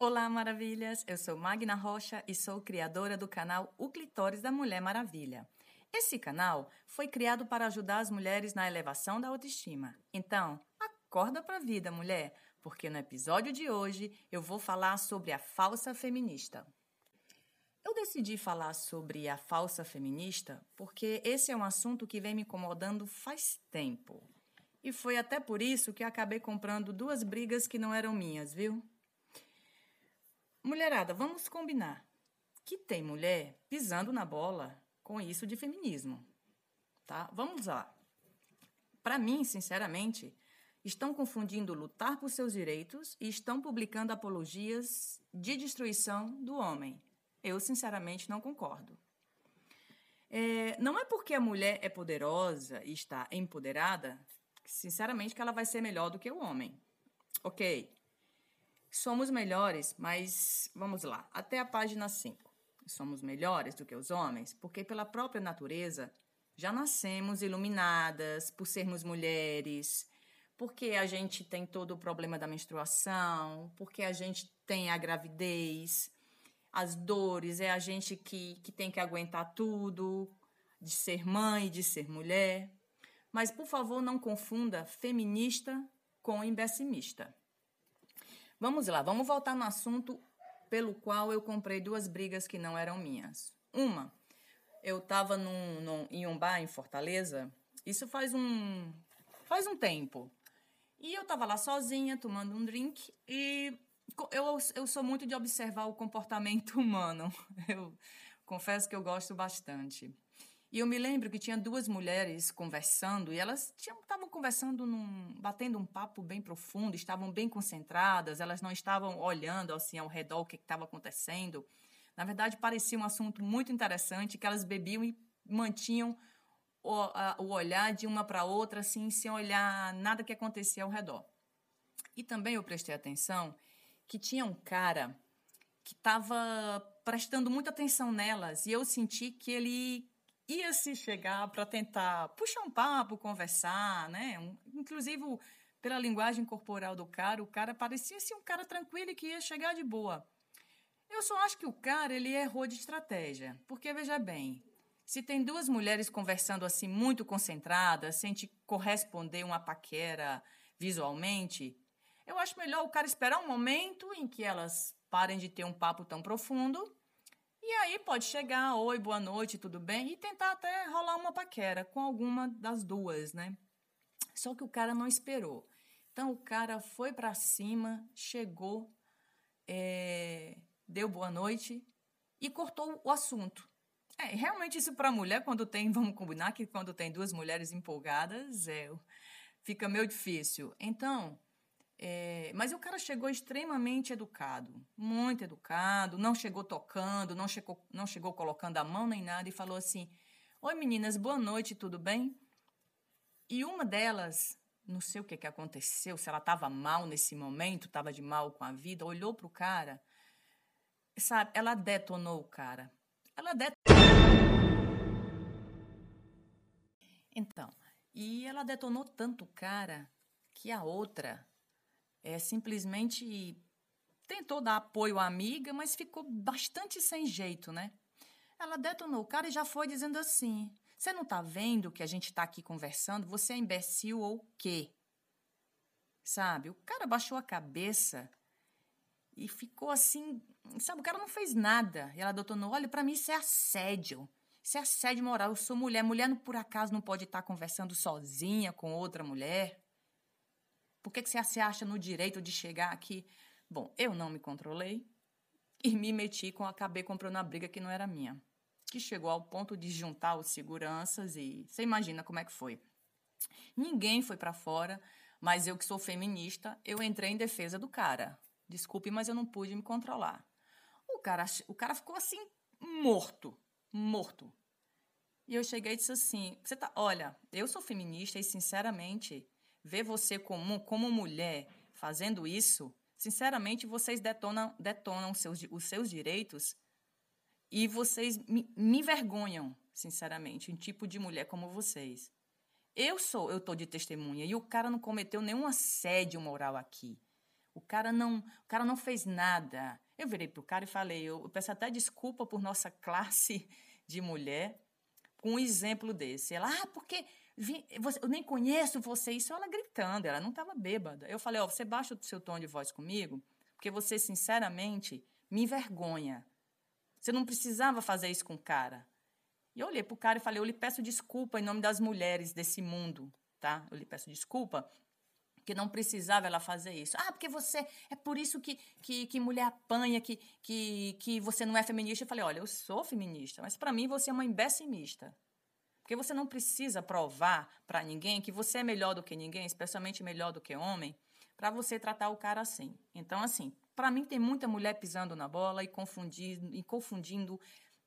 Olá, maravilhas! Eu sou Magna Rocha e sou criadora do canal O Clitóris da Mulher Maravilha. Esse canal foi criado para ajudar as mulheres na elevação da autoestima. Então, acorda pra vida, mulher, porque no episódio de hoje eu vou falar sobre a falsa feminista. Eu decidi falar sobre a falsa feminista porque esse é um assunto que vem me incomodando faz tempo. E foi até por isso que acabei comprando duas brigas que não eram minhas, viu? Mulherada, vamos combinar que tem mulher pisando na bola com isso de feminismo, tá? Vamos lá. Para mim, sinceramente, estão confundindo lutar por seus direitos e estão publicando apologias de destruição do homem. Eu, sinceramente, não concordo. É, não é porque a mulher é poderosa e está empoderada, sinceramente, que ela vai ser melhor do que o homem. Ok. Somos melhores, mas vamos lá, até a página 5 somos melhores do que os homens, porque pela própria natureza já nascemos iluminadas por sermos mulheres, porque a gente tem todo o problema da menstruação, porque a gente tem a gravidez, as dores, é a gente que, que tem que aguentar tudo, de ser mãe, de ser mulher. Mas, por favor, não confunda feminista com imbecimista. Vamos lá, vamos voltar no assunto pelo qual eu comprei duas brigas que não eram minhas. Uma, eu estava num, num, em um bar em Fortaleza, isso faz um, faz um tempo. E eu estava lá sozinha, tomando um drink, e eu, eu sou muito de observar o comportamento humano. Eu confesso que eu gosto bastante. E eu me lembro que tinha duas mulheres conversando e elas estavam conversando, num, batendo um papo bem profundo, estavam bem concentradas, elas não estavam olhando assim ao redor o que estava acontecendo. Na verdade, parecia um assunto muito interessante que elas bebiam e mantinham o, a, o olhar de uma para outra, assim, sem olhar nada que acontecia ao redor. E também eu prestei atenção que tinha um cara que estava prestando muita atenção nelas e eu senti que ele ia se chegar para tentar puxar um papo, conversar, né? Um, inclusive, pela linguagem corporal do cara, o cara parecia ser um cara tranquilo e que ia chegar de boa. Eu só acho que o cara ele errou de estratégia, porque veja bem, se tem duas mulheres conversando assim muito concentradas, sem te corresponder uma paquera visualmente, eu acho melhor o cara esperar um momento em que elas parem de ter um papo tão profundo e aí pode chegar, oi, boa noite, tudo bem? E tentar até rolar uma paquera com alguma das duas, né? Só que o cara não esperou. Então o cara foi para cima, chegou, é, deu boa noite e cortou o assunto. É, realmente isso para mulher, quando tem, vamos combinar que quando tem duas mulheres empolgadas, é, fica meio difícil. Então, é, mas o cara chegou extremamente educado, muito educado, não chegou tocando, não chegou, não chegou colocando a mão nem nada e falou assim: Oi meninas, boa noite, tudo bem? E uma delas, não sei o que, que aconteceu, se ela estava mal nesse momento, estava de mal com a vida, olhou para o cara, sabe, ela detonou o cara. Ela detonou. Então, e ela detonou tanto o cara que a outra é, simplesmente tentou dar apoio à amiga, mas ficou bastante sem jeito, né? Ela detonou o cara e já foi dizendo assim: Você não tá vendo que a gente tá aqui conversando? Você é imbecil ou quê? Sabe? O cara baixou a cabeça e ficou assim. Sabe? O cara não fez nada. E ela detonou: Olha, para mim isso é assédio. Isso é assédio moral. Eu sou mulher. Mulher, por acaso, não pode estar conversando sozinha com outra mulher. Por que, que você se acha no direito de chegar aqui? Bom, eu não me controlei e me meti com, acabei comprando uma briga que não era minha. Que chegou ao ponto de juntar os seguranças e você imagina como é que foi. Ninguém foi para fora, mas eu que sou feminista, eu entrei em defesa do cara. Desculpe, mas eu não pude me controlar. O cara, o cara ficou assim morto, morto. E eu cheguei e disse assim: "Você tá, olha, eu sou feminista e sinceramente, ver você como, como mulher fazendo isso, sinceramente, vocês detonam, detonam seus, os seus direitos e vocês me, me envergonham, sinceramente, um tipo de mulher como vocês. Eu sou, eu tô de testemunha e o cara não cometeu nenhum assédio moral aqui. O cara não, o cara não fez nada. Eu virei pro cara e falei, eu, peço até desculpa por nossa classe de mulher com um exemplo desse. Ela, ah, porque eu nem conheço você. Isso ela gritando, ela não estava bêbada. Eu falei, ó, oh, você baixa o seu tom de voz comigo, porque você, sinceramente, me envergonha. Você não precisava fazer isso com o cara. E eu olhei pro cara e falei, eu lhe peço desculpa em nome das mulheres desse mundo, tá? Eu lhe peço desculpa que não precisava ela fazer isso. Ah, porque você. É por isso que, que, que mulher apanha, que, que, que você não é feminista. Eu falei: olha, eu sou feminista, mas para mim você é uma imbecimista. Porque você não precisa provar para ninguém que você é melhor do que ninguém, especialmente melhor do que homem, para você tratar o cara assim. Então, assim, para mim tem muita mulher pisando na bola e confundindo, e confundindo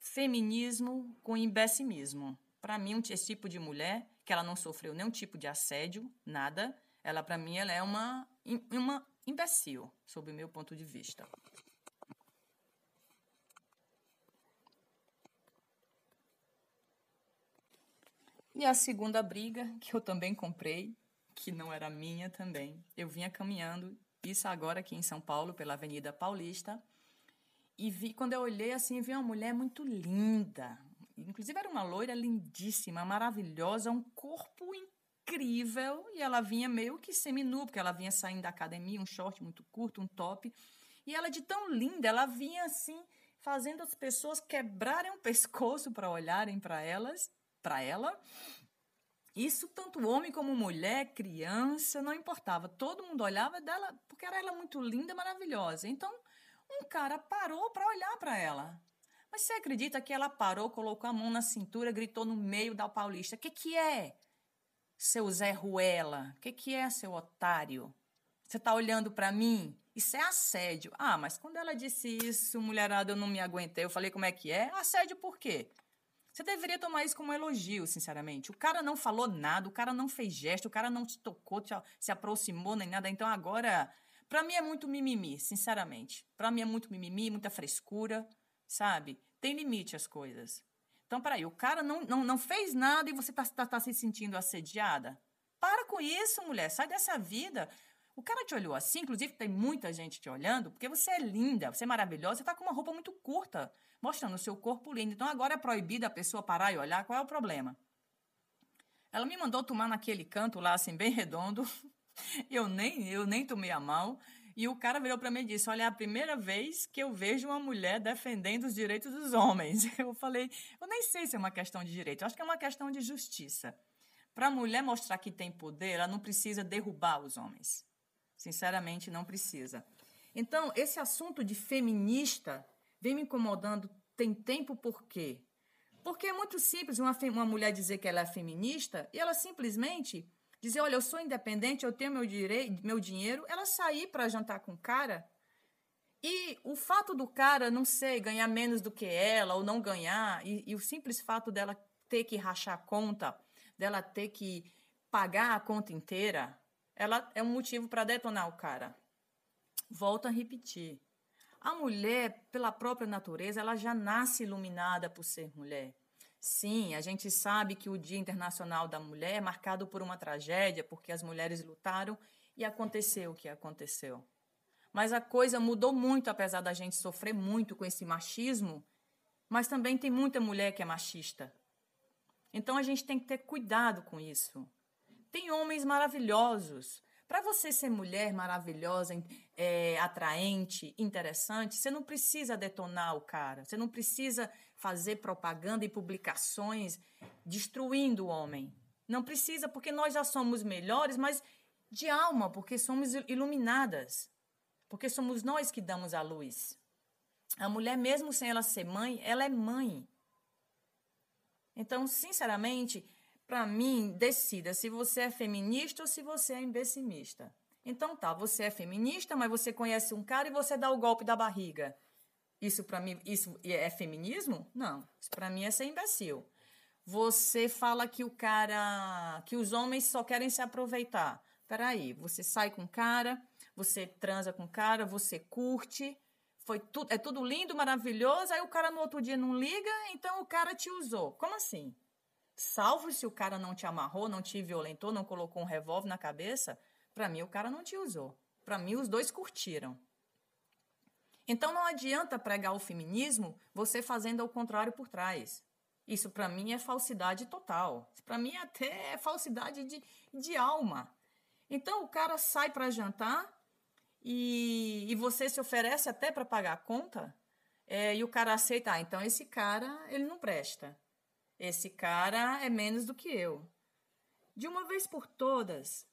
feminismo com imbecimismo. Para mim, esse tipo de mulher, que ela não sofreu nenhum tipo de assédio, nada, ela, para mim, ela é uma, uma imbecil, sob o meu ponto de vista. E a segunda briga, que eu também comprei, que não era minha também. Eu vinha caminhando, isso agora aqui em São Paulo, pela Avenida Paulista, e vi, quando eu olhei assim, vi uma mulher muito linda. Inclusive era uma loira lindíssima, maravilhosa, um corpo incrível e ela vinha meio que seminua, porque ela vinha saindo da academia, um short muito curto, um top. E ela de tão linda, ela vinha assim, fazendo as pessoas quebrarem o pescoço para olharem para elas, para ela. Isso tanto homem como mulher, criança, não importava. Todo mundo olhava dela porque era ela muito linda, maravilhosa. Então, um cara parou para olhar para ela. Mas você acredita que ela parou, colocou a mão na cintura, gritou no meio da Paulista: "O que que é? seu Zé Ruela? Que, que é, seu otário? Você está olhando para mim? Isso é assédio. Ah, mas quando ela disse isso, mulherada, eu não me aguentei. Eu falei, como é que é? Assédio por quê? Você deveria tomar isso como um elogio, sinceramente. O cara não falou nada, o cara não fez gesto, o cara não te tocou, se aproximou nem nada. Então agora, para mim é muito mimimi, sinceramente. Para mim é muito mimimi, muita frescura, sabe? Tem limite as coisas. Então, peraí, o cara não, não, não fez nada e você está tá, tá se sentindo assediada? Para com isso, mulher, sai dessa vida. O cara te olhou assim, inclusive tem muita gente te olhando, porque você é linda, você é maravilhosa, você está com uma roupa muito curta, mostrando o seu corpo lindo. Então agora é proibido a pessoa parar e olhar, qual é o problema? Ela me mandou tomar naquele canto lá, assim, bem redondo. Eu nem, eu nem tomei a mão. E o cara virou para mim e disse: Olha, é a primeira vez que eu vejo uma mulher defendendo os direitos dos homens. Eu falei: Eu nem sei se é uma questão de direito, eu acho que é uma questão de justiça. Para a mulher mostrar que tem poder, ela não precisa derrubar os homens. Sinceramente, não precisa. Então, esse assunto de feminista vem me incomodando tem tempo por quê? Porque é muito simples uma, uma mulher dizer que ela é feminista e ela simplesmente dizer, olha, eu sou independente, eu tenho meu direito, meu dinheiro, ela sair para jantar com o cara. E o fato do cara, não sei, ganhar menos do que ela ou não ganhar, e, e o simples fato dela ter que rachar a conta, dela ter que pagar a conta inteira, ela é um motivo para detonar o cara. Volto a repetir. A mulher, pela própria natureza, ela já nasce iluminada por ser mulher. Sim, a gente sabe que o Dia Internacional da Mulher é marcado por uma tragédia, porque as mulheres lutaram e aconteceu o que aconteceu. Mas a coisa mudou muito, apesar da gente sofrer muito com esse machismo, mas também tem muita mulher que é machista. Então a gente tem que ter cuidado com isso. Tem homens maravilhosos. Para você ser mulher maravilhosa, é, atraente, interessante, você não precisa detonar o cara. Você não precisa fazer propaganda e publicações destruindo o homem. Não precisa, porque nós já somos melhores, mas de alma, porque somos iluminadas. Porque somos nós que damos a luz. A mulher, mesmo sem ela ser mãe, ela é mãe. Então, sinceramente, para mim, decida se você é feminista ou se você é imbecimista. Então tá, você é feminista, mas você conhece um cara e você dá o golpe da barriga. Isso para mim, isso é feminismo? Não. Isso para mim é ser imbecil. Você fala que o cara, que os homens só querem se aproveitar. Peraí, você sai com cara, você transa com cara, você curte, foi tudo, é tudo lindo, maravilhoso, aí o cara no outro dia não liga, então o cara te usou. Como assim? Salvo se o cara não te amarrou, não te violentou, não colocou um revólver na cabeça, para mim o cara não te usou. Para mim, os dois curtiram. Então não adianta pregar o feminismo você fazendo ao contrário por trás. Isso para mim é falsidade total. Para mim até é falsidade de, de alma. Então o cara sai para jantar e, e você se oferece até para pagar a conta é, e o cara aceita. Ah, então esse cara ele não presta. Esse cara é menos do que eu. De uma vez por todas,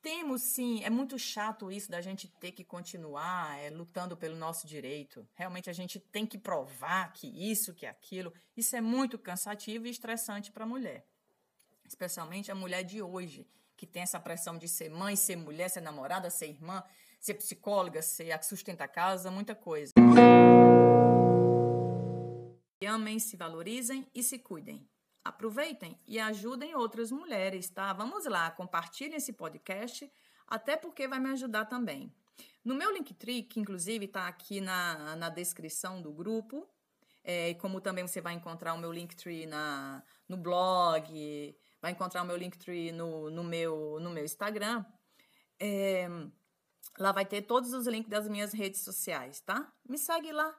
temos sim, é muito chato isso da gente ter que continuar é, lutando pelo nosso direito. Realmente a gente tem que provar que isso, que aquilo. Isso é muito cansativo e estressante para a mulher. Especialmente a mulher de hoje, que tem essa pressão de ser mãe, ser mulher, ser namorada, ser irmã, ser psicóloga, ser a que sustenta a casa, muita coisa. Amem, se valorizem e se cuidem. Aproveitem e ajudem outras mulheres, tá? Vamos lá, compartilhem esse podcast, até porque vai me ajudar também. No meu Linktree, que inclusive está aqui na, na descrição do grupo, é, como também você vai encontrar o meu Linktree na, no blog, vai encontrar o meu Linktree no, no, meu, no meu Instagram, é, lá vai ter todos os links das minhas redes sociais, tá? Me segue lá.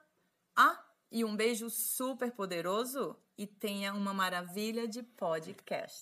Ah, e um beijo super poderoso e tenha uma maravilha de podcast.